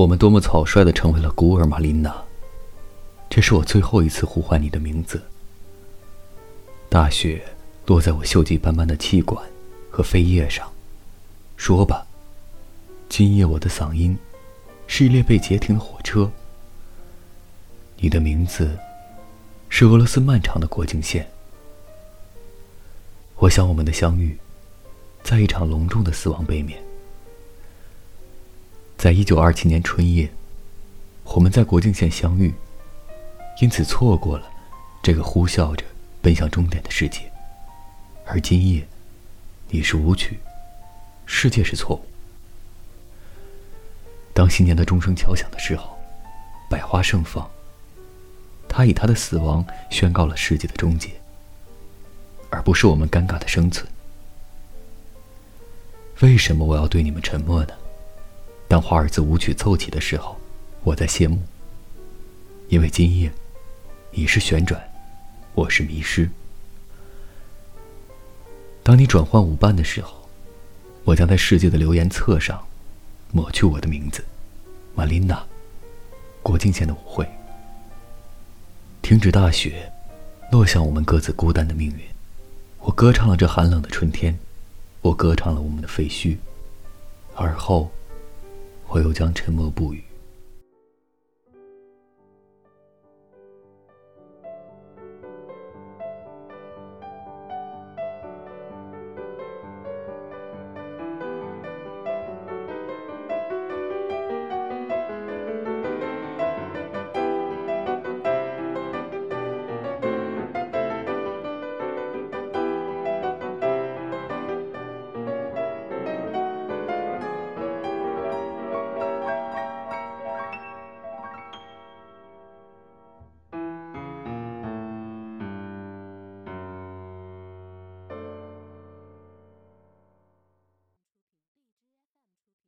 我们多么草率的成为了孤儿，玛琳娜。这是我最后一次呼唤你的名字。大雪落在我锈迹斑斑的气管和扉页上。说吧，今夜我的嗓音是一列被截停的火车。你的名字是俄罗斯漫长的国境线。我想我们的相遇，在一场隆重的死亡背面。在一九二七年春夜，我们在国境线相遇，因此错过了这个呼啸着奔向终点的世界。而今夜，你是舞曲，世界是错误。当新年的钟声敲响的时候，百花盛放。他以他的死亡宣告了世界的终结，而不是我们尴尬的生存。为什么我要对你们沉默呢？当华尔兹舞曲奏起的时候，我在谢幕。因为今夜，你是旋转，我是迷失。当你转换舞伴的时候，我将在世界的留言册上抹去我的名字，玛琳娜。国境线的舞会，停止大雪，落向我们各自孤单的命运。我歌唱了这寒冷的春天，我歌唱了我们的废墟，而后。我又将沉默不语。